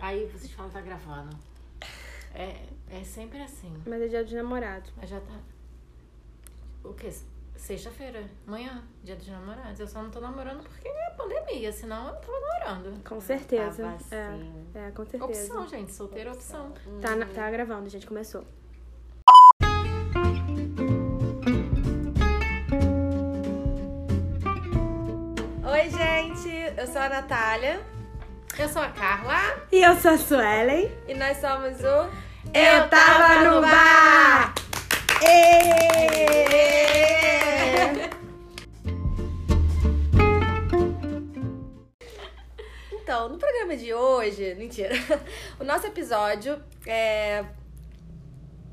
Aí vocês falam que tá gravando. É, é sempre assim. Mas é dia dos namorados. Mas já tá. O quê? Sexta-feira, amanhã, dia dos namorados. Eu só não tô namorando porque é pandemia, senão eu tava namorando. Com certeza. Tava assim. É, é, com certeza. Opção, gente. Solteira é opção. Tá, na- tá gravando, gente. Começou. Oi, gente. Eu sou a Natália. Eu sou a Carla. E eu sou a Suelen. E nós somos o... Eu tava no bar! Então, no programa de hoje... Mentira. O nosso episódio é...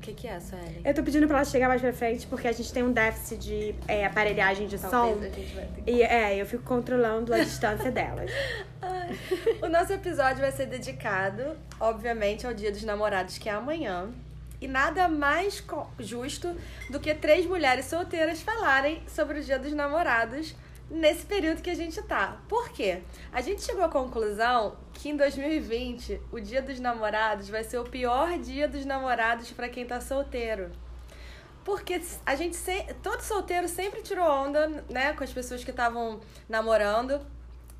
O que que é, Suelen? Eu tô pedindo pra ela chegar mais pra frente porque a gente tem um déficit de é, aparelhagem de som. Talvez a gente vai ter que... E é, eu fico controlando a distância delas. Ai. O nosso episódio vai ser dedicado, obviamente, ao Dia dos Namorados, que é amanhã. E nada mais justo do que três mulheres solteiras falarem sobre o Dia dos Namorados nesse período que a gente tá. Por quê? A gente chegou à conclusão que em 2020 o Dia dos Namorados vai ser o pior dia dos namorados pra quem tá solteiro. Porque a gente se... todo solteiro sempre tirou onda, né, com as pessoas que estavam namorando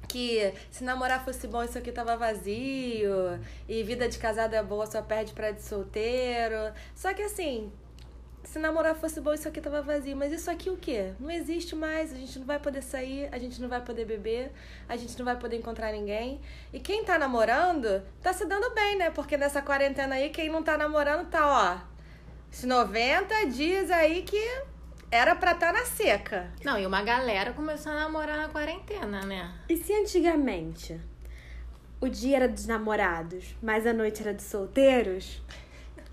que se namorar fosse bom, isso aqui tava vazio, e vida de casado é boa, só perde pra de solteiro. Só que assim, se namorar fosse bom, isso aqui tava vazio. Mas isso aqui o quê? Não existe mais, a gente não vai poder sair, a gente não vai poder beber, a gente não vai poder encontrar ninguém. E quem tá namorando, tá se dando bem, né? Porque nessa quarentena aí, quem não tá namorando tá, ó, esses 90 dias aí que era pra estar tá na seca. Não, e uma galera começou a namorar na quarentena, né? E se antigamente o dia era dos namorados, mas a noite era dos solteiros?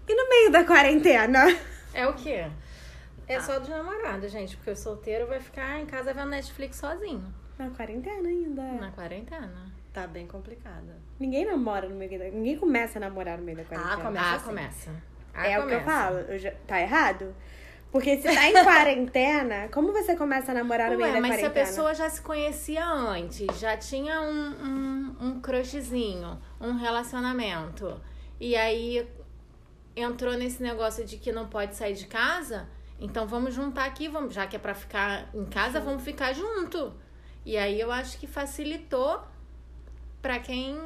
E no meio da quarentena? É o quê? É só dos namorados, gente, porque o solteiro vai ficar em casa vendo Netflix sozinho. Na quarentena ainda. Na quarentena. Tá bem complicada. Ninguém namora no meio da. Ninguém começa a namorar no meio da quarentena. começa ah, assim. começa. Ah, É o que eu começa. falo. Eu já- Tá errado? Porque se tá em quarentena, como você começa a namorar no meio Ué, da mas se a quarentena? pessoa já se conhecia antes, já tinha um, um, um crushzinho, um relacionamento, e aí entrou nesse negócio de que não pode sair de casa, então vamos juntar aqui, vamos, já que é pra ficar em casa, vamos ficar junto. E aí eu acho que facilitou pra quem,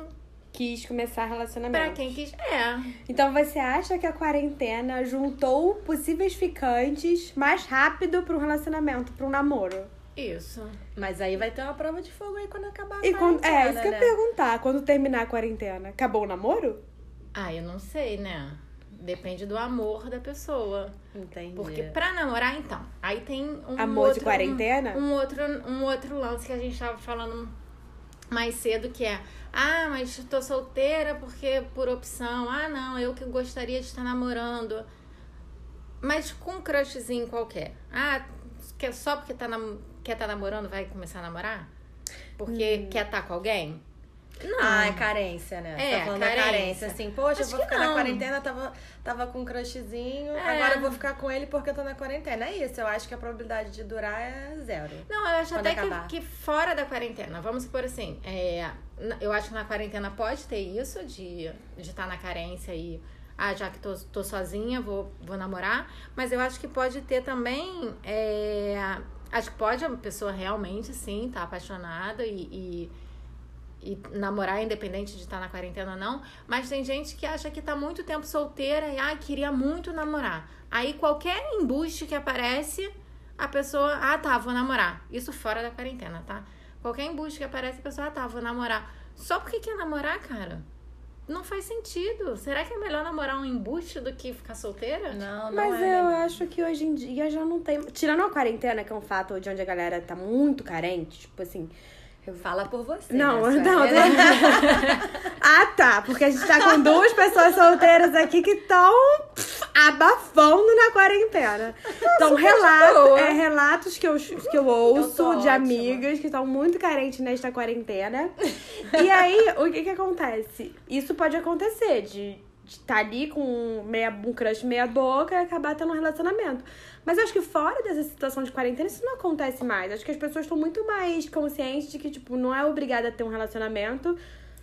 Quis começar relacionamento. pra quem quis. É. Então você acha que a quarentena juntou possíveis ficantes mais rápido pra um relacionamento, pra um namoro? Isso. Mas aí vai ter uma prova de fogo aí quando acabar a E quando, quarentena, é, isso que eu ia né? perguntar. Quando terminar a quarentena, acabou o namoro? Ah, eu não sei, né? Depende do amor da pessoa. Entendi. Porque pra namorar, então, aí tem um Amor de outro, quarentena? Um, um outro, um outro lance que a gente tava falando mais cedo, que é ah, mas tô solteira porque por opção. Ah, não, eu que gostaria de estar namorando. Mas com um crushzinho qualquer. Ah, só porque tá quer estar namorando vai começar a namorar? Porque Hum. quer estar com alguém? Não. Ah, é carência, né? É, tá falando carência. da carência, assim, poxa, eu Acho vou que ficar na quarentena, tava, tava com um crushzinho, É. agora eu vou ficar com ele porque eu tô na quarentena. É isso, eu acho que a probabilidade de durar é zero. Não, eu acho até que, que fora da quarentena, vamos supor assim, é, eu acho que na quarentena pode ter isso de estar de tá na carência e, ah, já que tô, tô sozinha, vou, vou namorar, mas eu acho que pode ter também, é, acho que pode a pessoa realmente, sim, tá apaixonada e, e, e namorar independente de estar na quarentena ou não, mas tem gente que acha que tá muito tempo solteira e, ah, queria muito namorar. Aí qualquer embuste que aparece, a pessoa, ah, tá, vou namorar. Isso fora da quarentena, tá? Qualquer embuste que aparece, a pessoa, ah, tá, vou namorar. Só porque quer namorar, cara? Não faz sentido. Será que é melhor namorar um embuste do que ficar solteira? Não, não Mas é eu acho que hoje em dia já não tem. Tirando a quarentena, que é um fato de onde a galera tá muito carente, tipo assim. Fala por você. Não, né, não, Sueli? Ah, tá. Porque a gente tá com duas pessoas solteiras aqui que estão abafando na quarentena. Então, relatos, é, relatos que eu, que eu ouço tô de ótima. amigas que estão muito carentes nesta quarentena. E aí, o que que acontece? Isso pode acontecer, de estar ali com meia, um crush meia boca e acabar tendo um relacionamento. Mas eu acho que fora dessa situação de quarentena, isso não acontece mais. Acho que as pessoas estão muito mais conscientes de que, tipo, não é obrigada a ter um relacionamento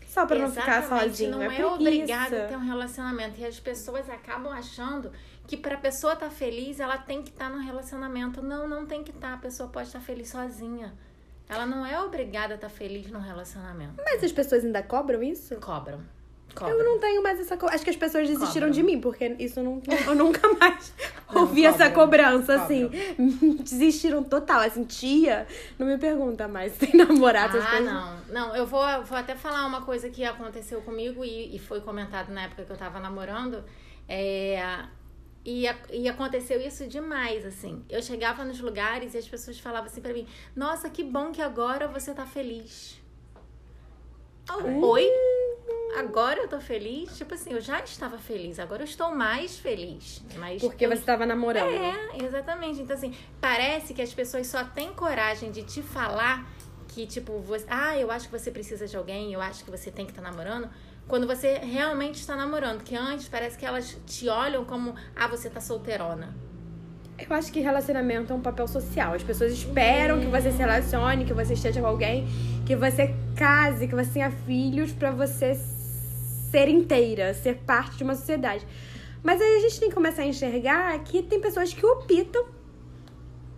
Só pra não ficar Exatamente, sozinho. Não é, preguiça. obrigado a ter um relacionamento. E as pessoas acabam achando que pra pessoa estar feliz, ela tem que estar no relacionamento. Não, não tem que estar. A pessoa pode estar feliz sozinha. Ela não é obrigada a estar feliz no relacionamento. Mas as pessoas ainda cobram isso? Cobram. Eu Cobram. não tenho mais essa cobrança. Acho que as pessoas desistiram Cobram. de mim, porque isso não, eu nunca mais Não, ouvi essa cobrança, assim. Desistiram total. Assim, tia, não me pergunta mais se tem namorado, Ah, coisas. não. Não, eu vou, vou até falar uma coisa que aconteceu comigo e, e foi comentado na época que eu tava namorando. É, e, e aconteceu isso demais, assim. Eu chegava nos lugares e as pessoas falavam assim pra mim: Nossa, que bom que agora você tá feliz. Eu, Oi? Agora eu tô feliz? Tipo assim, eu já estava feliz, agora eu estou mais feliz. Mas Porque eu você tava namorando. é, exatamente. Então, assim, parece que as pessoas só têm coragem de te falar que, tipo, você, ah, eu acho que você precisa de alguém, eu acho que você tem que estar namorando, quando você realmente está namorando. Que antes parece que elas te olham como, ah, você tá solteirona. Eu acho que relacionamento é um papel social. As pessoas esperam que você se relacione, que você esteja com alguém, que você case, que você tenha filhos pra você ser inteira, ser parte de uma sociedade. Mas aí a gente tem que começar a enxergar que tem pessoas que optam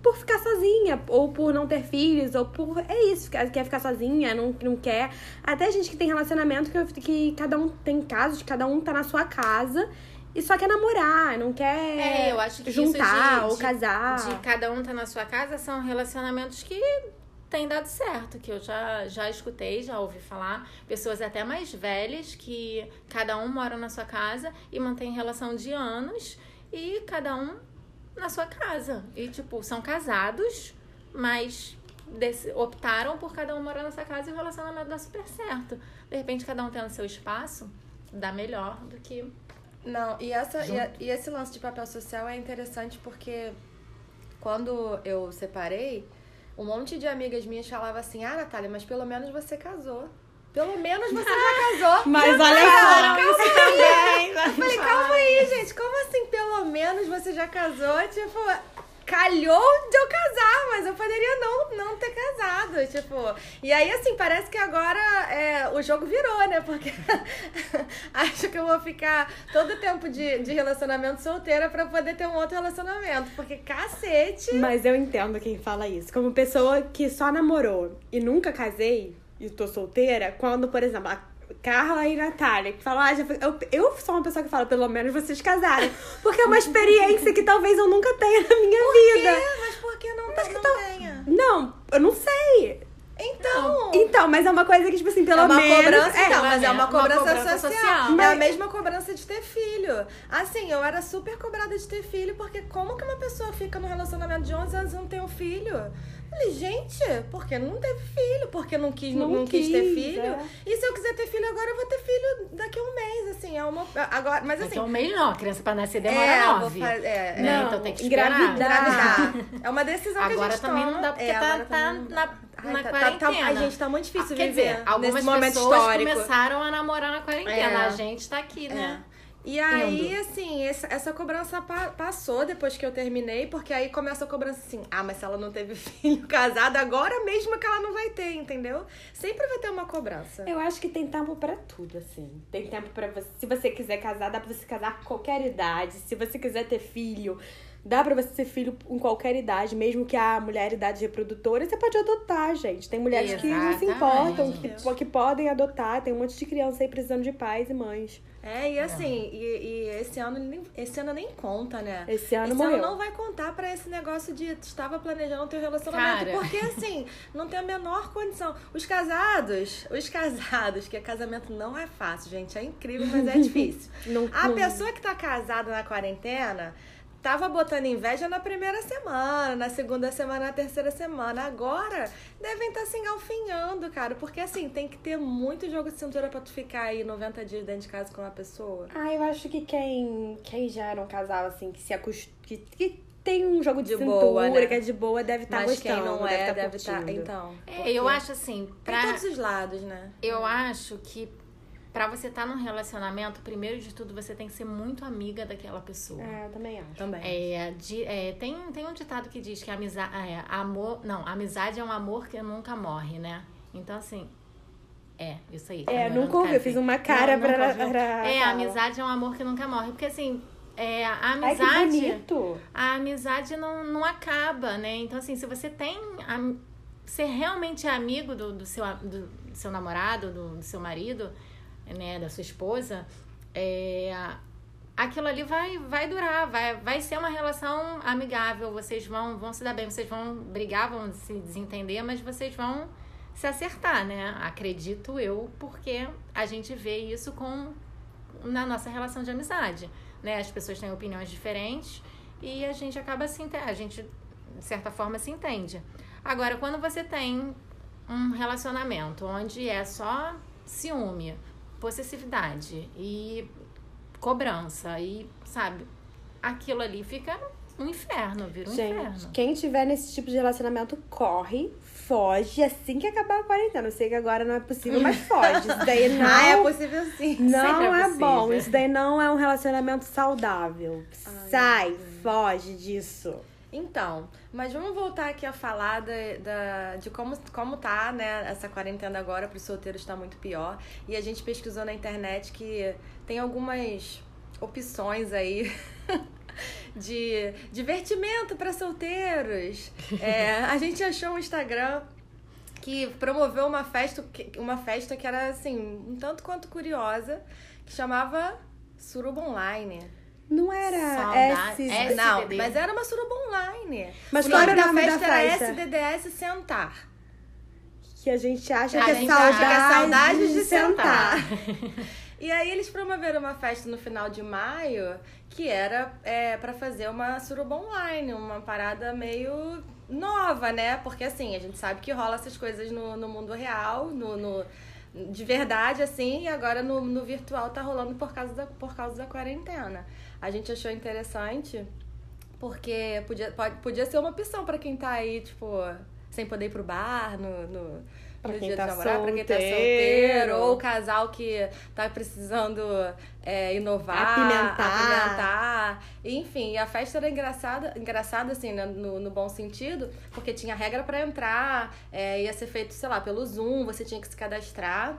por ficar sozinha, ou por não ter filhos, ou por. É isso, quer ficar sozinha, não, não quer. Até gente que tem relacionamento que, que cada um tem casos, cada um tá na sua casa e só quer namorar, não quer É, eu acho que isso juntar de- ou casar. De cada um tá na sua casa são relacionamentos que têm dado certo, que eu já, já escutei, já ouvi falar. Pessoas até mais velhas que cada um mora na sua casa e mantém relação de anos e cada um na sua casa. E, tipo, são casados, mas optaram por cada um morar nessa casa e o relacionamento dá super certo. De repente, cada um tendo seu espaço, dá melhor do que Não, e, essa, e, a- e esse lance de papel social é interessante porque quando eu separei, um monte de amigas minhas falava assim: Ah, Natália, mas pelo menos você casou. Pelo menos você já casou. Mas olha só. isso também. Eu falei, calma aí, gente, como assim pelo menos você já casou? Tipo, calhou de eu casar, mas eu poderia não, não ter casado, tipo. E aí, assim, parece que agora é, o jogo virou, né? Porque acho que eu vou ficar todo tempo de, de relacionamento solteira pra poder ter um outro relacionamento. Porque cacete. Mas eu entendo quem fala isso. Como pessoa que só namorou e nunca casei e tô solteira, quando, por exemplo, a Carla e Natália, que falam, ah, já eu, eu sou uma pessoa que fala, pelo menos vocês casaram. Porque é uma experiência que talvez eu nunca tenha na minha vida. É, mas por que não, Mas que não tal- tenha? Não, eu não sei. Então. Então, mas é uma coisa que, tipo assim, pelo é uma menos. cobrança, é, então, mas é uma uma cobrança, cobrança social. social. É a Mas- mesma cobrança de ter filho. Assim, eu era super cobrada de ter filho, porque como que uma pessoa fica no relacionamento de 11 anos e não tem um filho? Falei, gente, porque não teve filho, porque não quis, não, Não quis, ter quis, filho. é. E se eu quiser ter filho agora, eu vou ter filho daqui a um mês, assim, é uma. Agora, mas assim. Daqui a um mês não, a criança pra nascer demora é, nove. fa- é, né? Não, então tem que esperar. engravidar. engravidar. É uma decisão que a Agora gente também toma. não dá, porque É, tá, agora tá também não dá. na, Ai, na tá- tá- quarentena. tá- a gente tá muito difícil Quer viver dizer, algumas nesse momento pessoas histórico. começaram a namorar na quarentena. É. A gente tá aqui, né? E aí, Indo. assim, essa, essa cobrança pa- passou depois que eu terminei, porque aí começa a cobrança assim, ah, mas se ela não teve filho casado, agora mesmo que ela não vai ter, entendeu? Sempre vai ter uma cobrança. Eu acho que tem tempo pra tudo, assim. Tem tempo pra você. Se você quiser casar, dá pra você casar com qualquer idade. Se você quiser ter filho, dá pra você ter filho em qualquer idade, mesmo que a mulher é idade reprodutora, você pode adotar, gente. Tem mulheres que não se importam, que, Exatamente. que podem adotar. Tem um monte de criança aí precisando de pais e mães. É, e assim, e, e esse ano nem- esse ano nem conta, né? Esse ano esse morreu. ano não vai contar pra esse negócio de estava planejando ter relacionamento. Cara. Porque, assim, não tem a menor condição. Os casados, os casados, que casamento não é fácil, gente. É incrível, mas é difícil. Não, A não- pessoa que tá casada na quarentena tava botando inveja na primeira semana, na segunda semana, na terceira semana. Agora devem estar se engalfinhando, cara. Porque assim, tem que ter muito jogo de cintura pra tu ficar aí 90 dias dentro de casa com uma pessoa. Ah, eu acho que quem, quem já era um casal, assim, que se acostuma. Que, que tem um jogo de, De cintura, boa, né? que é de boa, deve estar Mas gostando. quem não é, tá deve estar. curtindo. então. É, eu acho assim, Tem pra, todos os lados, né? eu acho que pra você estar num relacionamento, primeiro de tudo, você tem que ser muito amiga daquela pessoa. É, eu também acho. Também. É, de- é, tem, tem um ditado que diz que amizade, é, amor, não, amizade é um amor que nunca morre, né? Então, assim, É, isso aí. É, nunca ouvi. Eu fiz uma cara Não, pra, ouviu. pra. É, a falar. amizade é um amor que nunca morre. Porque assim, é, a Ai, que amizade. bonito. a amizade não, não acaba, né? Então, assim, se você tem. am- Ser realmente amigo do, do, seu, do, do seu namorado, do, do seu marido, né? Da sua esposa, é, aquilo ali vai, vai durar, vai, vai ser uma relação amigável. Vocês vão, vão se dar bem, vocês vão brigar, vão se desentender, mas vocês vão se acertar, né? Acredito eu, porque a gente vê isso com na nossa relação de amizade, né? As pessoas têm opiniões diferentes e a gente acaba se a gente de certa forma se entende. Agora, quando você tem um relacionamento onde é só ciúme, possessividade e cobrança e, sabe, aquilo ali fica um inferno, vira um Gente, inferno. quem tiver nesse tipo de relacionamento, corre, foge assim que acabar a quarentena. Eu sei que agora não é possível, mas foge. Isso daí não, Ah, é possível sim. não é é, bom. Isso daí não é um relacionamento saudável. Sai, foge disso. Então, mas vamos voltar aqui a falar da, da- de como, como tá, né, essa quarentena agora para os solteiros está muito pior. E a gente pesquisou na internet que tem algumas opções aí de divertimento para solteiros. É, a gente achou um Instagram que promoveu uma festa, que- uma festa que era assim, um tanto quanto curiosa, que chamava Suruba Online. Não era Saudade- Não, mas era uma suruba online. Mas o qual era o da nome da festa era? SDDS Sentar. Que a gente acha A que é gente saudade, acha que é de sentar. E aí eles promoveram uma festa no final de maio que era é, para fazer uma suruba online, uma parada meio nova, né? Porque assim, a gente sabe que rola essas coisas no, no mundo real, no, no- de verdade, assim, e agora no, no virtual tá rolando por causa, da, por causa da quarentena. A gente achou interessante porque podia, pode, podia ser uma opção pra quem tá aí, tipo, sem poder ir pro bar no, no, Pra no quem dia tá dos namorados, pra quem tá solteiro. ou o casal que tá precisando é, inovar, Apimentar. apimentar. Enfim, a festa era engraçada, engraçada assim, né, no, no bom sentido, porque tinha regra pra entrar, é, ia ser feito, sei lá, pelo Zoom, você tinha que se cadastrar.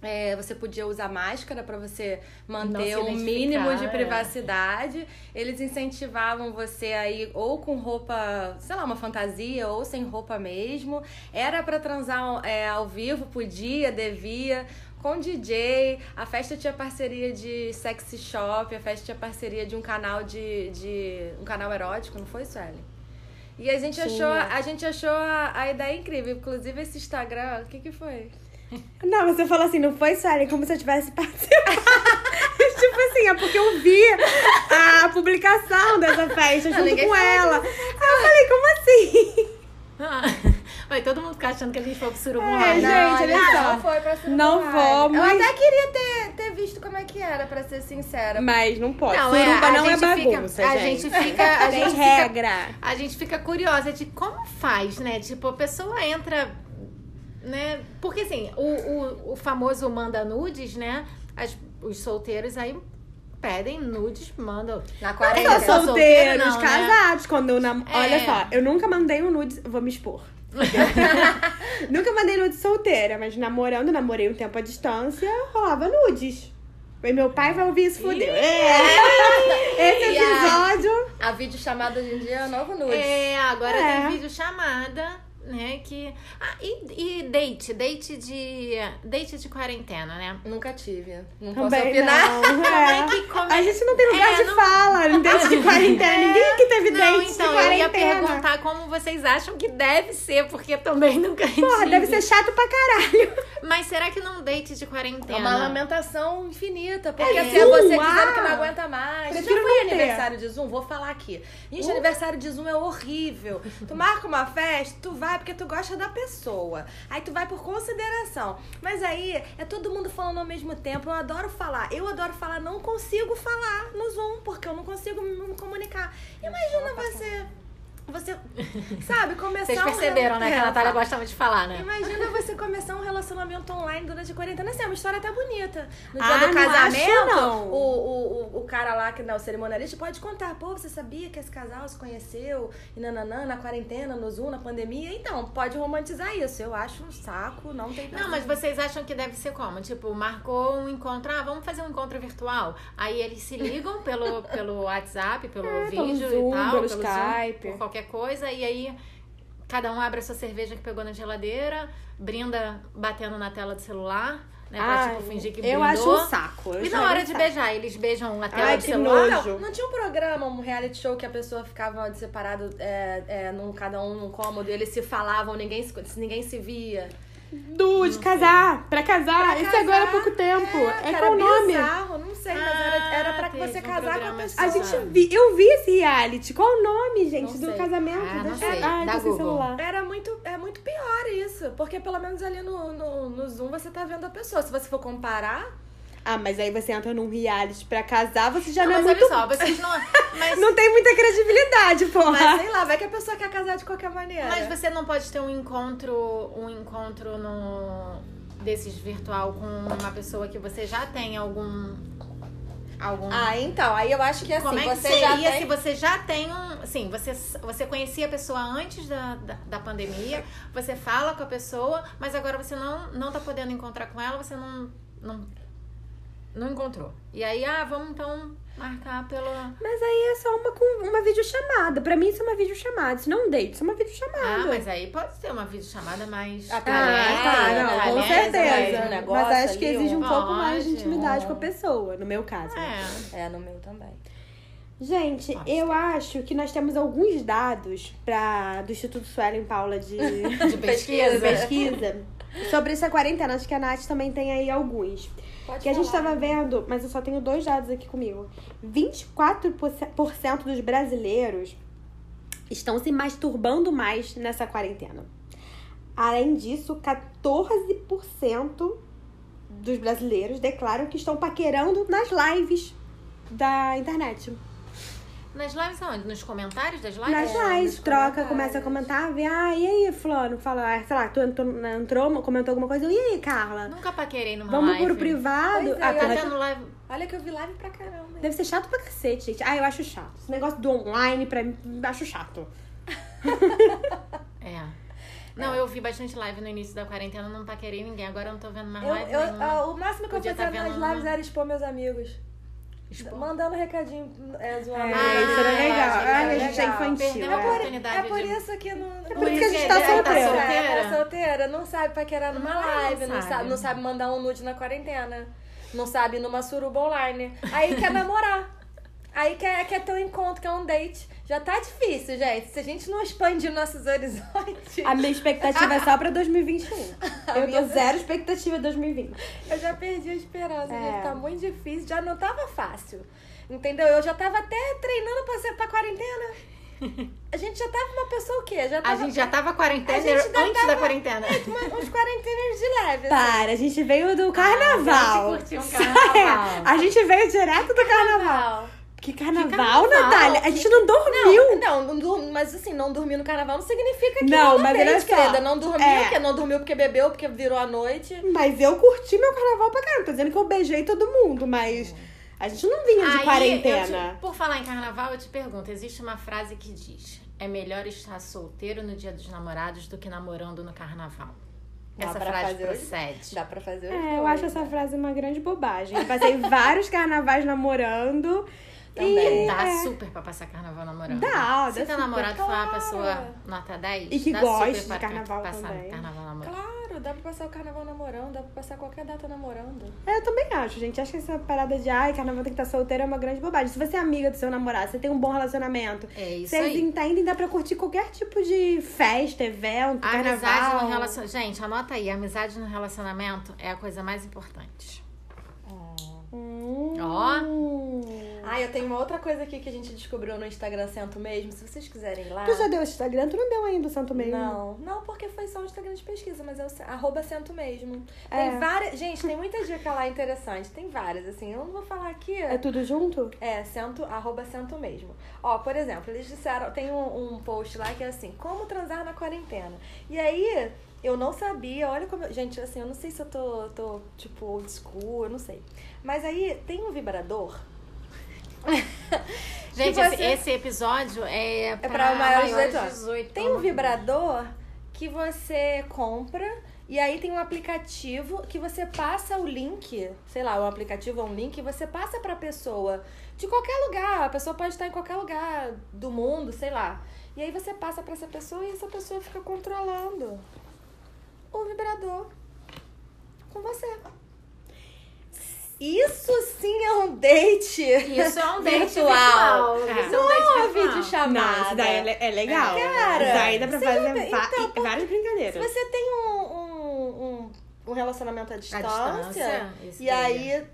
É, você podia usar máscara para você manter um mínimo de é. privacidade. Eles incentivavam você aí ou com roupa, sei lá, uma fantasia, ou sem roupa mesmo. Era para transar é, ao vivo, podia, devia. Com DJ, a festa tinha parceria de sexy shop, a festa tinha parceria de um canal de. de um canal erótico, não foi, Sueli? E a gente Tinha. achou, a gente achou a, a ideia incrível. Inclusive esse Instagram, o que que foi? Não, você falou assim, não foi sério, como se eu tivesse participado. tipo assim, é porque eu vi a publicação dessa festa junto ninguém com ela. Aí eu falei, como assim? Ah, Vai todo mundo ficar achando que a gente foi pro suruba É, gente, olha não, só. não foi pra ser Não vamos. Eu até queria ter, ter visto como é que era, pra ser sincera. Mas não pode. Não, Suruba é, a não é gente fica- bagunça, a gente. gente fica- a gente fica- regra. A gente fica curiosa de como faz, né? Tipo, a pessoa entra, né? Porque assim, o, o, o famoso manda nudes, né? As- os solteiros aí pedem nudes, mandam. Na Não quarentena. Só solteiro, solteiros, não, né? casados. Quando eu nam... É. Olha só, eu nunca mandei um nude. Vou me expor. nunca mandei nude solteira, mas namorando, namorei um tempo à distância, rolava nudes. E meu pai vai ouvir isso, fudeu. É. Esse E a- episódio. A videochamada hoje em dia é o novo nude. É, agora É. tem vídeo chamada, né? Que. Ah, e, e date, date de. Date de quarentena, né? Nunca tive. Não posso Também opinar. não. Como é É. que come... A gente não tem lugar É, de não- fala, não date de quarentena. Ninguém aqui teve Não, date então, de eu ia quarentena. perguntar como vocês acham que deve ser, porque também nunca Porra, tive. deve ser chato pra caralho. Mas será que num date de É quarentena? uma lamentação infinita. Porque É se é você Zoom, dizendo que não aguenta mais. Já Prefiro foi não ter. aniversário de Zoom? Vou falar aqui. Gente, aniversário de Zoom é horrível. Tu marca uma festa, tu vai porque tu gosta da pessoa. Aí tu vai por consideração. Mas aí é todo mundo falando ao mesmo tempo. Eu adoro falar. Eu adoro falar. Não consigo falar no Zoom porque eu não consigo me comunicar. Imagina você você, sabe, começar Vocês um perceberam, né? Que a É, Natália fala. gosta muito de falar, né? Imagina você começar um relacionamento online durante a quarentena. Assim, é uma história até bonita. No dia Ah, do não casamento, acho, não. O, o, o, cara lá, que não, o cerimonialista, pode contar. Pô, você sabia que esse casal se conheceu e nananã, na quarentena, no Zoom, na pandemia? Então, pode romantizar isso. Eu acho um saco, não tem Não, mas vocês acham que deve ser como? Tipo, marcou um encontro, ah, vamos fazer um encontro virtual. Aí eles se ligam pelo, pelo WhatsApp, pelo É, pelo vídeo Zoom, e tal, pelo Zoom, Skype. por qualquer coisa, e aí cada um abre a sua cerveja que pegou na geladeira, brinda batendo na tela do celular, né? Pra, Ai, tipo, fingir que eu brindou. acho um saco. eu E na hora de saco. beijar, eles beijam a tela Ai, do celular? nojo. Não, não tinha um programa, um reality show que a pessoa ficava separado, é, é, num, cada um num cômodo, e eles se falavam, ninguém se, ninguém se via. Du, de casar. Pra casar. Pra Isso casar, agora há pouco tempo. É, cara, qual o nome? bizarro, não sei, mas era, era pra Ah, que você um casar com a pessoa. A gente vi, eu vi esse reality. Qual o nome, gente, Não do sei. casamento? Ah, não sei. Tô sem Google. celular. Era muito, é muito pior isso. Porque pelo menos ali no, no, no Zoom você tá vendo a pessoa. Se você for comparar, Ah, mas aí você entra num reality pra casar, você já Não, não, é muito... olha só, vocês não. Mas, Não tem muita credibilidade, porra. mas sei lá, vai que a pessoa quer casar de qualquer maneira. mas você não pode ter um encontro, um encontro no desses virtual com uma pessoa que você já tem algum algum Ah, então, aí eu acho que assim, Como é que você seria já tem... se você já tem um. Assim, você, você conhecia a pessoa antes da, da, da pandemia, você fala com a pessoa, mas agora você não, não tá podendo encontrar com ela, você não, não, não encontrou. E aí, ah, vamos então marcar pela. Mas aí é só uma, com- uma videochamada. Pra mim isso é uma videochamada. Isso não é um date, isso é uma videochamada. Ah, mas aí pode ser uma videochamada mais. Ah, Ah, tá, não, né? com Caliente, certeza. mais um mas acho que exige um um- pouco mais de intimidade um- com a pessoa, no meu caso. né? É. É, no meu também. Gente, Pode eu acho que nós temos alguns dados pra, do Instituto Suelen Paula de, De pesquisa. de pesquisa sobre essa quarentena. Acho que a Nath também tem aí alguns. Pode que a gente falar. tava vendo, mas eu só tenho dois dados aqui comigo. 24% dos brasileiros estão se masturbando mais nessa quarentena. Além disso, 14% dos brasileiros declaram que estão paquerando nas lives da internet. Nas lives aonde? Nos comentários das lives? Nas É, lives, troca, começa a comentar, vê, ah, e aí, fulano? Fala, ah, sei lá, tu entrou, entrou, comentou alguma coisa, e aí, Carla? Nunca paquerei numa Vamos live. pro privado? Pois é, ah, eu Tá tendo live. Olha que eu vi live pra caramba. Deve ser chato pra cacete, gente. Ah, eu acho chato. Esse negócio do online, pra mim, acho chato. É. Não, eu vi bastante live no início da quarentena, não paquerei ninguém. Agora eu não tô vendo mais Eu, live eu- nenhuma. ah, o máximo que eu Podia fazia tá nas lives uma- era expor meus amigos. Expor. Mandando recadinho é, zoando. É, Ah, isso era legal. achei Ai, a legal. gente é infantil. É. a É por de- isso que não. É por isso que a gente tá Ela solteira. É, tá solteira, não sabe paquerar numa Não, live, não sabe. sabe, não sabe mandar um nude na quarentena, não sabe ir numa suruba online. Aí quer namorar. Aí quer, quer ter um encontro, quer um date. Já tá difícil, gente. Se a gente não expandir nossos horizontes. A minha expectativa é só pra 2021. Eu tô zero expectativa em 2020. Eu já perdi a esperança, É. gente. Tá muito difícil. Já não tava fácil. Entendeu? Eu já tava até treinando pra ser pra quarentena. A gente já tava uma pessoa o quê? Já A tava gente já tava quarentena A antes tava- da quarentena. uns quarentenas de leve. assim. Para, a gente veio do carnaval. a gente curtiu um carnaval. a gente veio direto do carnaval. Que carnaval, carnaval? Natália? A gente não dormiu. Não, não, dur- mas assim, não dormir no carnaval não significa que Não, não mas só. querida. Não dormiu, É. porque não dormiu porque bebeu, porque virou a noite. Mas eu curti meu carnaval pra caramba. Tô dizendo que eu beijei todo mundo, mas a gente não vinha de Aí, quarentena. te- por falar em carnaval, eu te pergunto: existe uma frase que diz: é melhor estar solteiro no dia dos namorados do que namorando no carnaval. Dá Essa pra frase fazer hoje? procede. Dá pra fazer os É, eu acho essa frase uma grande bobagem. Eu passei vários carnavais namorando. Também. E, Dá é, super pra passar carnaval namorando. Dá, Se dá teu namorado for uma Claro. pessoa nota 10, E que dá goste super de pra carnaval passar também. carnaval namorando. Claro, dá pra passar o carnaval namorando, dá pra passar qualquer data namorando. É, eu também acho, gente. Acho que essa parada de ai, carnaval tem que estar solteiro é uma grande bobagem. Se você é amiga do seu namorado, você tem um bom relacionamento, É isso vocês aí. entendem, dá pra curtir qualquer tipo de festa, evento, A amizade carnaval. no relacionamento. Gente, anota aí: a amizade no relacionamento é a coisa mais importante. Hum. Ó. Ah, eu tenho uma outra coisa aqui que a gente descobriu no Instagram Santo mesmo. Se vocês quiserem ir lá. Tu já deu o Instagram? Tu não deu ainda o santo mesmo? Não, não, porque foi só o Instagram de pesquisa, mas é o arroba cento mesmo. Tem É. várias. Gente, tem muita dica lá interessante. Tem várias, assim. Eu não vou falar aqui. É tudo junto? É, cento, arroba cento mesmo. Ó, por exemplo, eles disseram, tem um, um post lá que é assim, como transar na quarentena. E aí, eu não sabia, olha como. eu- gente, assim, eu não sei se eu tô, tô tipo, old school, eu não sei. Mas aí tem um vibrador. Gente, Que esse, você- esse episódio é pra, pra maiores 18 de anos. 18. Tem um vibrador que você compra e aí tem um aplicativo que você passa o link, sei lá, o aplicativo é um link e você passa pra pessoa de qualquer lugar. A pessoa pode estar em qualquer lugar do mundo, sei lá. E aí você passa pra essa pessoa e essa pessoa fica controlando o vibrador com você. Isso sim é um date. Isso é um date virtual. virtual. É. Isso é um Não date é uma virtual. videochamada. Não, isso daí é, le- é legal. Cara, isso daí dá pra fazer já então, várias Se brincadeiras. você tem um, um, um, um relacionamento à distância, distância, isso e aí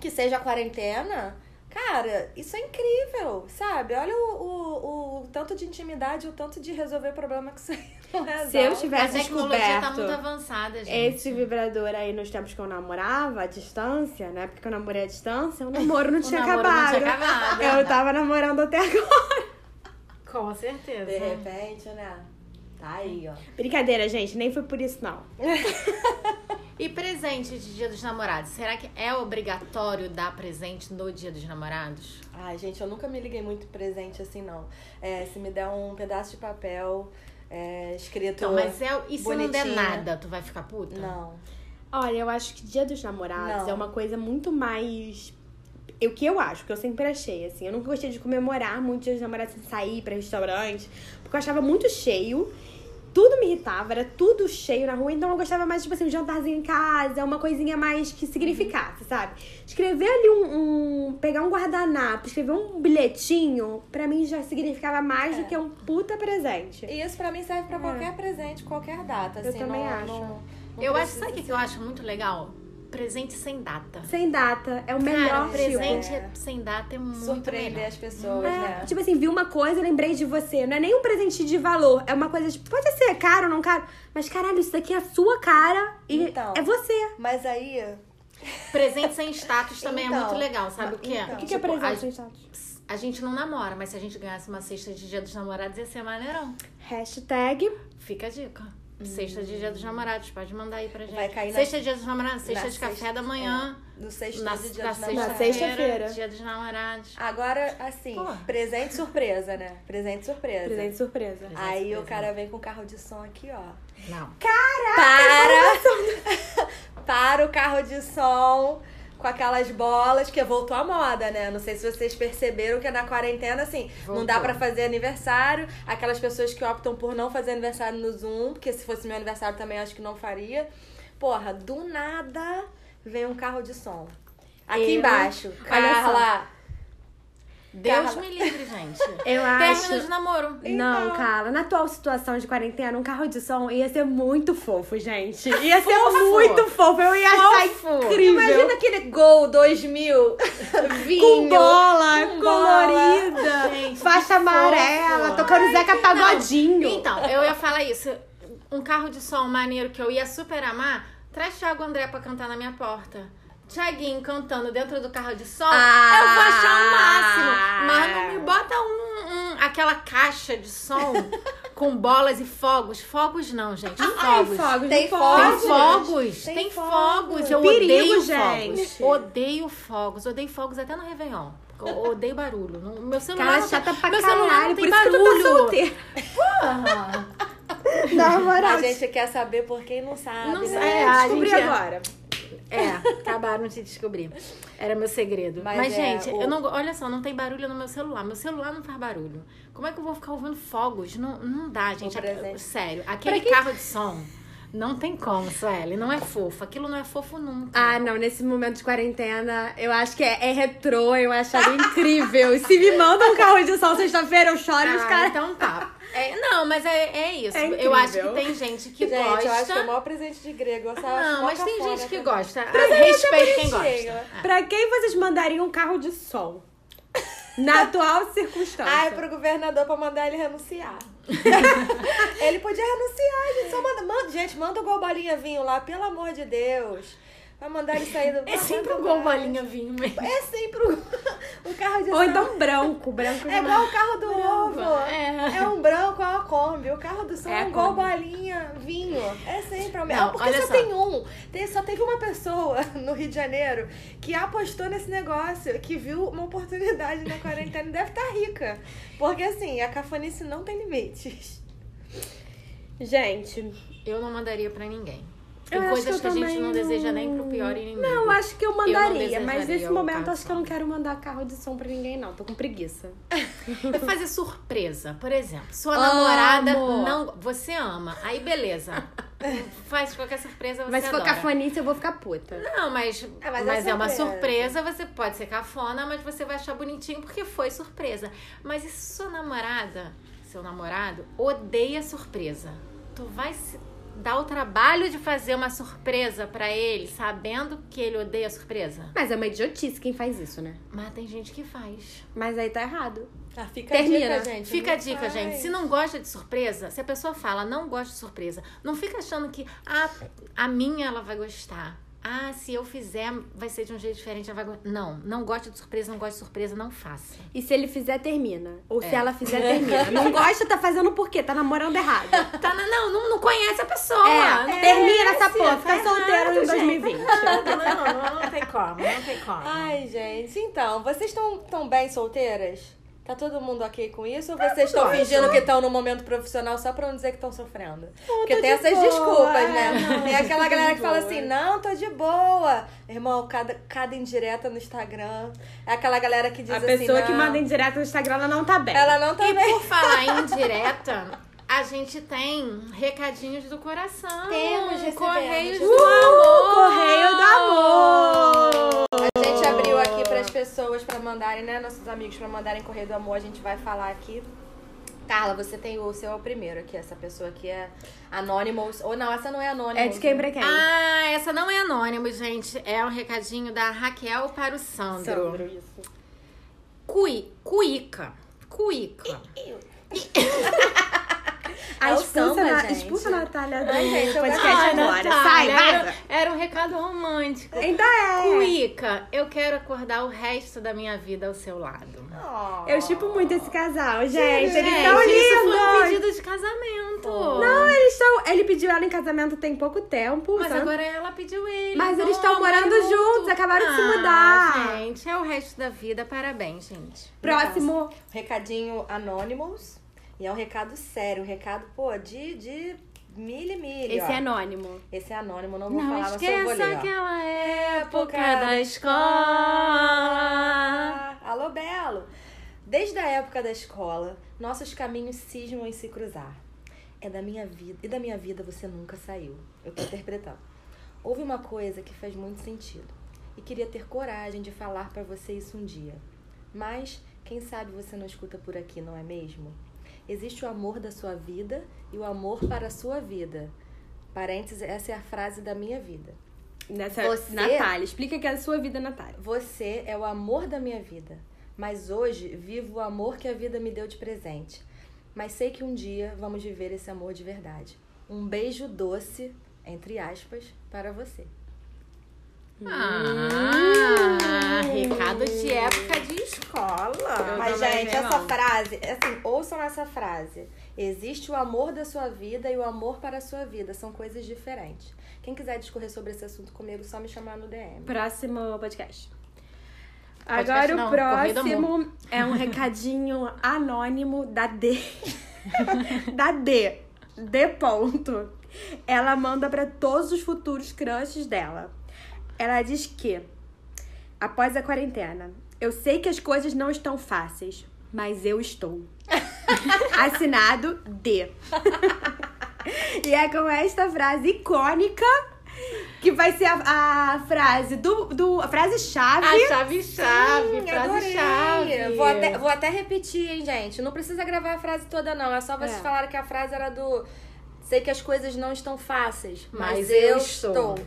que seja a quarentena, cara, isso é incrível, sabe? Olha o, o, o tanto de intimidade, o tanto de resolver problema que isso aí não resolve. Se eu A tivesse tecnologia tá muito avançada, gente. esse vibrador aí nos tempos que eu namorava, à distância, né? Porque eu namorei à distância, o namoro não O tinha namoro acabado. não tinha acabado. Eu tava namorando até agora. Com certeza. De repente, né? Tá aí, ó. Brincadeira, gente, nem foi por isso, não. E presente de Dia dos Namorados? Será que é obrigatório dar presente no Dia dos Namorados? Ai, gente, eu nunca me liguei muito presente assim, não. É, se me der um pedaço de papel é, escrito. Então, mas é, e se não der bonitinho. nada, tu vai ficar puta? Não. Olha, eu acho que Dia dos Namorados Não. é uma coisa muito mais. O que eu acho, que eu sempre achei, assim. Eu nunca gostei de comemorar muito Dia dos Namorados sem sair pra restaurante, porque eu achava muito cheio. Tudo me irritava, era tudo cheio na rua, então eu gostava mais, tipo assim, um jantarzinho em casa, uma coisinha mais que significasse, sabe? Escrever ali um. um- pegar um guardanapo, escrever um bilhetinho, pra mim já significava mais É. do que um puta presente. E isso pra mim serve pra É. qualquer presente, qualquer data. Eu assim, também não- acho. não- não Eu acho, sabe o que que eu acho muito legal? Presente sem data. Sem data, é o melhor Cara, tipo. presente É. sem data é muito surpreender melhor. as pessoas, É, né? tipo assim, vi uma coisa, lembrei de você. Não é nem um presente de valor. É uma coisa, tipo, pode ser caro ou não caro. Mas, caralho, isso daqui é a sua cara e Então. é você. Mas aí, Presente sem status também é Então, muito legal, sabe o que é? então. O que, que é Tipo, presente a- sem status? A gente não namora, mas se a gente ganhasse uma cesta de dia dos namorados, ia ser maneirão. Hashtag. Fica a dica. Cesta de dia dos namorados, pode mandar aí pra gente. Hum. Vai cair na- de dia dos namorados, cesta na de café sexta- da manhã. no sexto Na, de dia na dos namorados. Na sexta-feira, dia dos namorados. Agora, assim, Porra. presente surpresa, né? Presente surpresa. Presente surpresa. Aí surpresa. o cara vem com o carro de som aqui, ó. Não. Para! para o carro de som com aquelas bolas, que voltou à moda, né? Não sei se vocês perceberam que na quarentena, assim, não Voltou. dá pra fazer aniversário. Aquelas pessoas que optam por não fazer aniversário no Zoom, porque se fosse meu aniversário também acho que não faria. Porra, do nada vem um carro de som. Aqui Eu- embaixo. Carla. Deus Carla. me livre, gente. Eu Término acho. de namoro. Não, Então. Carla, na atual situação de quarentena, um carro de som ia ser muito fofo, gente. Ia ser Fofo. muito fofo. Eu ia achar Fofo. incrível. Imagina aquele Gol 2000 vinho. com bola, com colorida, Gente, faixa amarela, fofo. tocando Zeca Pagodinho. Então, eu ia falar isso. Um carro de som maneiro que eu ia super amar, traz Thiago André pra cantar na minha porta. Tiaguinho cantando dentro do carro de som, Ah. eu vou achar o máximo. Mas não me bota um, um- aquela caixa de som com bolas e fogos. Fogos não, gente. Ai, Fogos. fogos, Tem não fogos. Tem fogos, Tem tem, fogos. fogos. Eu Perigo, odeio gente. fogos. Odeio fogos. Odeio fogos até no Réveillon. Eu odeio barulho. Não- Meu celular Cara, não chata tem, pra meu celular caralho, não por tem tá barulho. solteira. Porra. Na moral, A gente quer saber por quem não sabe, Não né? sei. é, descobri gente é- agora. É, acabaram de descobrir. Era meu segredo. Mas Mas, é, gente, o- eu não, olha só, não tem barulho no meu celular. Meu celular não faz barulho. Como é que eu vou ficar ouvindo fogos? Não, não dá, gente. Sério, aquele carro de som não tem como, Sueli. Não é fofo. Aquilo não é fofo nunca. Ah, não, nesse momento de quarentena, eu acho que é, é retrô, eu acharia incrível. Se me mandam um carro de som sexta-feira, eu choro e os Ah, caras. então tá. É, não, mas é, é isso. É eu acho que tem gente que Gente, gosta. eu acho que é o maior presente de grego. Acho Não, mas tem gente que também. gosta. Respeito quem gosta. Pra quem vocês mandariam um carro de som? Na atual circunstância. Ai, pro governador pra mandar ele renunciar. Ele podia renunciar, gente. Só manda, manda, gente, manda o gol bolinha vinho lá, pelo amor de Deus. Vai mandar ele sair do É sempre um gol bolinha vinho mesmo. É sempre o, o carro de Ou então branco. Branco É igual o carro do ovo. É. É um branco, é uma Kombi. O carro do som É é a um gol bolinha, vinho. É sempre o mesmo. Não, É porque olha só, só. tem um. Tem, só teve uma pessoa no Rio de Janeiro que apostou nesse negócio, que viu uma oportunidade na quarentena e deve estar rica. Porque assim, a cafonice não tem limites. Gente, Eu não mandaria pra ninguém. Tem Eu coisas que que, eu a gente não deseja nem pro pior inimigo. não, acho que eu mandaria. desejaria mas nesse momento acho que eu não quero mandar carro de som pra ninguém, não. Tô com preguiça. Vai fazer surpresa, por exemplo. Sua Amo. namorada não. Você ama. Aí beleza. Faz qualquer surpresa, você Mas se for adora. cafonice, eu vou ficar puta. Não, mas, Ah, mas mas, é é, uma surpresa. surpresa, você pode ser cafona, mas você vai achar bonitinho porque foi surpresa. Mas e se sua namorada, seu namorado, odeia surpresa? Tu vai se dar o trabalho de fazer uma surpresa pra ele, sabendo que ele odeia surpresa? Mas é uma idiotice quem faz isso, né? Mas tem gente que faz. Mas aí tá errado. Ah, fica Termina. a dica, gente. Fica a dica, faz. gente. Se não gosta de surpresa, se a pessoa fala não gosta de surpresa, não fica achando que ah, a minha ela vai gostar. Ah, se eu fizer, vai ser de um jeito diferente, vai go-". Não, não gosta de surpresa, não gosta de surpresa, não faça. E se ele fizer, termina. Ou se É. ela fizer, termina. Não gosta, tá fazendo por quê? Tá namorando errado. Tá, na- não, não, não conhece a pessoa. É, não termina essa porra. tá Fica solteiro em errado, 2020. gente. Não, não, não tem como, não tem como. Ai, gente. Então, vocês estão tão bem solteiras? Tá todo mundo ok com isso? Ou vocês estão fingindo que estão no momento profissional só pra não dizer que estão sofrendo? Porque tô tem de essas boa, desculpas, é, né? não, tem aquela galera que fala boa. assim, não, tô de boa. Irmão, cada, cada indireta no Instagram. É aquela galera que diz A assim, pessoa que não, manda em direto no Instagram, ela não tá bem. Ela não tá E bem. por falar em direta, a gente tem recadinhos do coração. Temos, recebemos. Correios Uh, do amor. Correio do amor! Pessoas pra mandarem, né? Nossos amigos pra mandarem Correio do Amor. A gente vai falar aqui. Carla, você tem o seu é o primeiro aqui. Essa pessoa aqui é Anonymous. Ou não, essa não é Anonymous. É de quem pra quem? Ah, essa não é anônimo, gente. É um recadinho da Raquel para o Sandro. Sandro, isso. Cui, cuíca. Cuíca. A É expulsa, samba, na, gente. expulsa a Natália do Ai, gente, eu podcast Ah, agora. Sai, era, vaza. era um recado romântico. Então é. Cuíca, eu quero acordar o resto da minha vida ao seu lado. Oh. Eu chipo muito esse casal, gente. Eles Gente, são isso foi um lindos. pedido de casamento. Não, eles estão. Ele pediu ela em casamento tem pouco tempo. Mas sabe? agora ela pediu ele. Mas então eles estão morando junto. juntos, acabaram de se Ah, mudar. Gente, é o resto da vida. Parabéns, gente. Próximo. Recadinho Anonymous. E é um recado sério. Um recado, pô, de, de milho e milho. Esse ó. é anônimo. Esse é anônimo, não vou Não falar, mas eu vou esqueça ler, ó. aquela época da escola. Alô, Belo! Desde a época da escola, nossos caminhos cismam em se cruzar. É da minha vida. E da minha vida você nunca saiu. Eu tô interpretando. Houve uma coisa que faz muito sentido. E queria ter coragem de falar pra você isso um dia. Mas, quem sabe você não escuta por aqui, não é mesmo? Existe o amor da sua vida e o amor para a sua vida. Parênteses, essa é a frase da minha vida. Nessa, Você- Natália, explica que é a sua vida, Natália. Você é o amor da minha vida, mas hoje vivo o amor que a vida me deu de presente. Mas sei que um dia vamos viver esse amor de verdade. Um beijo doce, entre aspas, para você. Ah, recado de época de escola. Mas, também gente, essa não. frase, assim, ouçam essa frase. Existe o amor da sua vida e o amor para a sua vida. São coisas diferentes. Quem quiser discorrer sobre esse assunto comigo, só me chamar no DM. Próximo podcast. Podcast Agora não, o próximo é um recadinho anônimo da D. da D. D ponto. Ela manda pra todos os futuros crushes dela. Ela diz que, após a quarentena, eu sei que as coisas não estão fáceis, mas eu estou. Assinado D. e é com esta frase icônica que vai ser a, a frase do, do a frase chave. A chave-chave, Hum, frase adorei. chave. Vou até, vou até repetir, hein, gente. Não precisa gravar a frase toda, não. É só vocês É. falarem que a frase era do. Sei que as coisas não estão fáceis, mas, Mas eu eu estou. estou.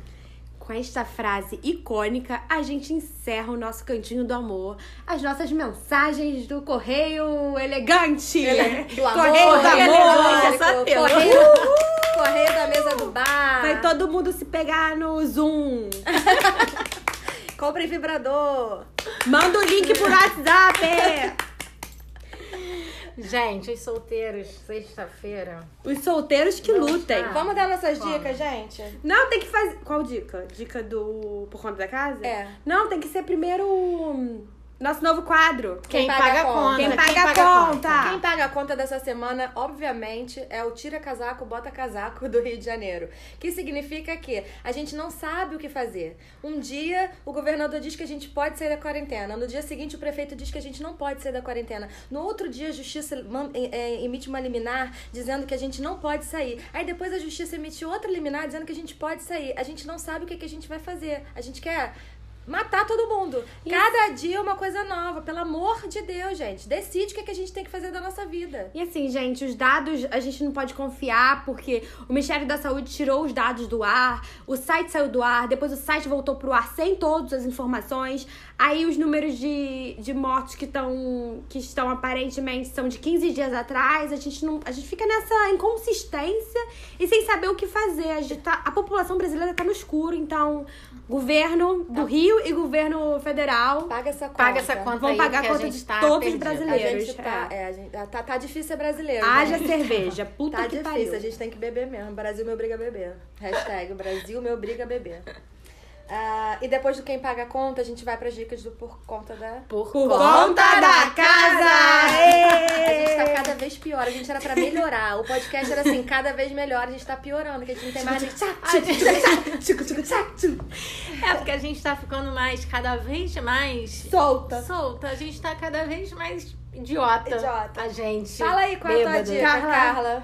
Com esta frase icônica, a gente encerra o nosso cantinho do amor, as nossas mensagens do correio elegante. Do amor, correio do amor. essa tela. correio, correio da mesa do bar. Vai todo mundo se pegar no Zoom. Compre vibrador. Manda o link por WhatsApp. Gente, os solteiros, sexta-feira. Os solteiros que Não lutem. está. Vamos dar nossas Como? dicas, gente? Não, tem que fazer. Qual dica? Dica do. Por conta da casa? É. Não, tem que ser primeiro. Nosso novo quadro. Quem, paga, a conta? Quem paga a conta? Quem paga a conta dessa semana, obviamente, é o tira casaco, bota casaco do Rio de Janeiro. Que significa que a gente não sabe o que fazer. Um dia o governador diz que a gente pode sair da quarentena. No dia seguinte o prefeito diz que a gente não pode sair da quarentena. No outro dia a justiça é, é, emite uma liminar dizendo que a gente não pode sair. Aí depois a justiça emite outra liminar dizendo que a gente pode sair. A gente não sabe o que, que a gente vai fazer. A gente quer matar todo mundo. Cada dia é uma coisa nova. Pelo amor de Deus, gente. Decide o que, que a gente tem que fazer da nossa vida. E assim, gente, os dados a gente não pode confiar porque o Ministério da Saúde tirou os dados do ar, o site saiu do ar, depois o site voltou pro ar sem todas as informações. Aí os números de, de mortos que, tão, que estão aparentemente são de 15 dias atrás. A gente, não, a gente fica nessa inconsistência e sem saber o que fazer. A, gente tá- a população brasileira tá no escuro, então governo do Rio e governo federal Paga essa conta. Paga essa conta vão aí, pagar a conta gente de tá todos os perdido. A brasileiros. gente tá, é, a gente, tá, tá difícil ser brasileiro. Haja gente. cerveja. Puta Tá que difícil, pariu. a gente tem que beber mesmo. Brasil me obriga a beber. Hashtag Brasil me obriga a beber. Ah, e depois do quem paga a conta, a gente vai pras dicas do por conta da. Por, Por conta. conta da casa! A gente tá cada vez pior. A gente era pra melhorar. O podcast era assim, cada vez melhor. A gente tá piorando, que a gente não tem mais. É porque a gente tá ficando mais, cada vez mais Solta. solta. A gente tá cada vez mais idiota. Idiota. A gente. Fala aí qual é a tua dica, Carla. Carla.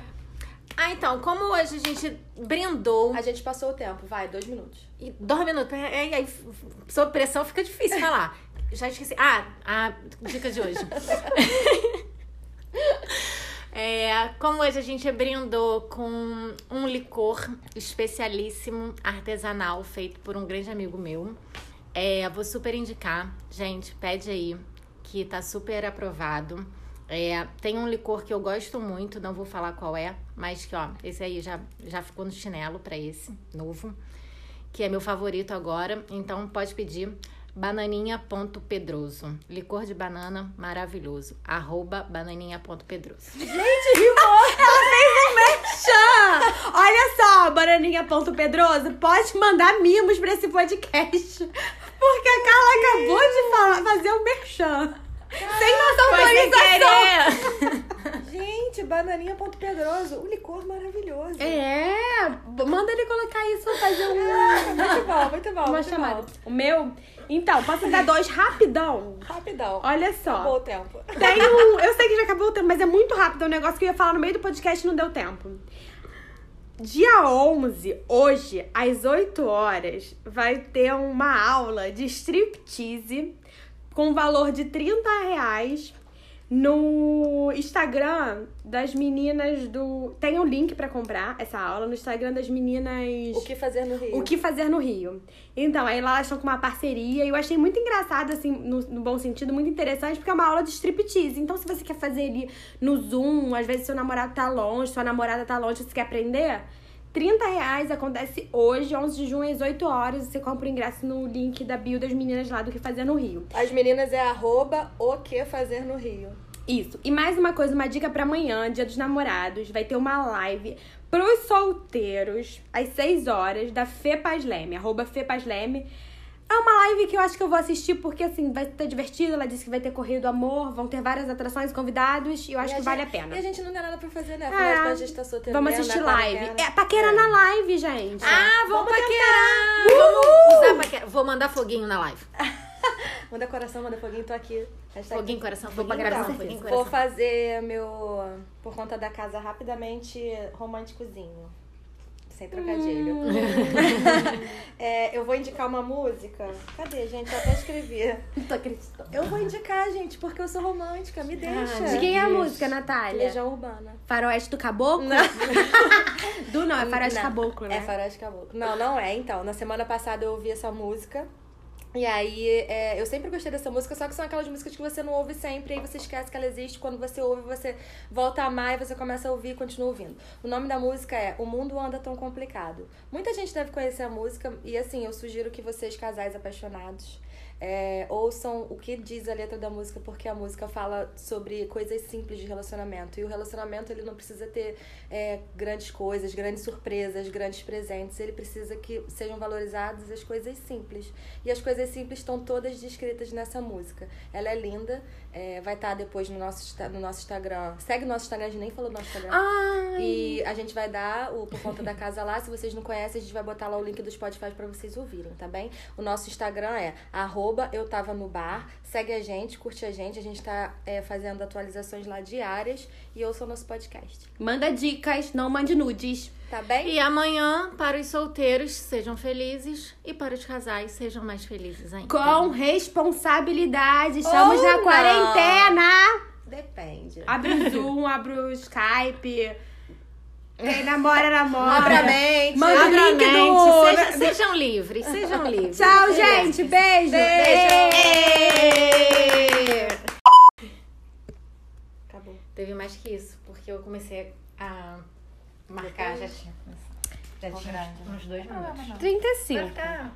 Ah, então, como hoje a gente brindou. A gente passou o tempo. Vai, dois minutos. E dois minutos. Aí, aí, sob pressão fica difícil falar. Já esqueci. Ah, a dica de hoje. É, como hoje a gente brindou com um licor especialíssimo, artesanal, feito por um grande amigo meu. É, vou super indicar. Gente, pede aí, que tá super aprovado. É, tem um licor que eu gosto muito, não vou falar qual é, mas que, ó, esse aí já, já ficou no chinelo pra esse, novo que é meu favorito agora. Então pode pedir bananinha.pedroso. Licor de banana maravilhoso. Arroba bananinha.pedroso. Merchan! Olha só, Bananinha Ponto Pedroso, pode mandar mimos pra esse podcast. Porque a Carla acabou de falar, fazer o merchan. Sem nossa sem autorização. querer! Gente, bananinha.pedroso. Um licor maravilhoso. É, manda ele colocar isso pra fazer um, Muito bom, muito bom. uma muito chamada. bom. O meu? Então, posso dar dois rapidão? Rapidão. Olha só. Acabou o tempo. Tem um. Eu sei que já acabou o tempo, mas é muito rápido. É um negócio que eu ia falar no meio do podcast e não deu tempo. Dia 11, hoje, às 8 horas, vai ter uma aula de striptease com valor de 30 reais no Instagram das meninas do. Tem um link pra comprar essa aula no Instagram das meninas. O que fazer no Rio? O que fazer no Rio. Então, aí lá elas estão com uma parceria e eu achei muito engraçado, assim, no, no bom sentido, muito interessante, porque é uma aula de striptease. Então, se você quer fazer ali no Zoom, às vezes seu namorado tá longe, sua namorada tá longe, você quer aprender, 30 reais acontece hoje, 11 de junho, às 8 horas. Você compra o ingresso no link da bio das meninas lá do que fazer no Rio. As meninas é arroba o que fazer no Rio. Isso. E mais uma coisa, uma dica pra amanhã, dia dos namorados. Vai ter uma live pros solteiros, às 6 horas, da Fê Paz Leme, arroba Fê Paz Leme. É uma live que eu acho que eu vou assistir porque, assim, vai ser divertido. Ela disse que vai ter Correio do Amor, vão ter várias atrações, convidados, e eu acho E que a vale a gente- pena. E a gente não tem nada pra fazer, né? É. Afinal contas, a gente tá solteiro Vamos mesmo, assistir né? live. É, paquera na live, gente. Ah, vamos, Vamos paquerar! Uhul! Vamos usar paquera. Vou mandar foguinho na live. Manda coração, manda foguinho, tô aqui. Hashtag Foguinho, coração, Vou foguinho, coração, com foguinho, Vou coração. fazer meu, por conta da casa, rapidamente românticozinho. Sem trocadilho. Hum. É, eu vou indicar uma música. Cadê, gente? Eu até escrevi. Não tô acreditando. Eu vou indicar, gente, porque eu sou romântica. Me deixa. De quem é a Deus. música, Natália? Legião Urbana. Faroeste do Caboclo? Do não, é Faroeste Não, Caboclo, né? É Faroeste Caboclo. Não, não é. Então, na semana passada eu ouvi essa música. E aí, é, eu sempre gostei dessa música, só que são aquelas músicas que você não ouve sempre, e aí você esquece que ela existe. Quando você ouve, você volta a amar e você começa a ouvir e continua ouvindo. O nome da música é O Mundo Anda Tão Complicado. Muita gente deve conhecer a música, e assim, eu sugiro que vocês, casais apaixonados, é, ouçam o que diz a letra da música, porque a música fala sobre coisas simples de relacionamento. E o relacionamento, ele não precisa ter é, grandes coisas, grandes surpresas, grandes presentes. Ele precisa que sejam valorizadas as coisas simples. E as coisas simples estão todas descritas nessa música. Ela é linda, é, vai estar depois no nosso, no nosso Instagram. Segue o nosso Instagram, a gente nem falou do nosso Instagram. Ai, E a gente vai dar o Por Conta da Casa lá. Se vocês não conhecem, a gente vai botar lá o link do Spotify pra vocês ouvirem, tá bem? O nosso Instagram é arroba eu tava no bar. Segue a gente, curte a gente. A gente tá é, fazendo atualizações lá diárias e ouça o nosso podcast. manda dicas, não mande nudes. Tá bem? E amanhã, para os solteiros, sejam felizes. E para os casais, sejam mais felizes ainda. Com responsabilidade. Estamos Ou na não. quarentena. Depende. Abre o Zoom, abre o Skype. Quem namora, namora. Abra a mente. Manda Abra link mente, do... seja- sejam livres, sejam livres. Tchau, gente. Beijo. Beijo. Acabou. Teve mais que isso, porque eu comecei a marcar, já tinha. Já tinha uns dois minutos. 35. Vai ficar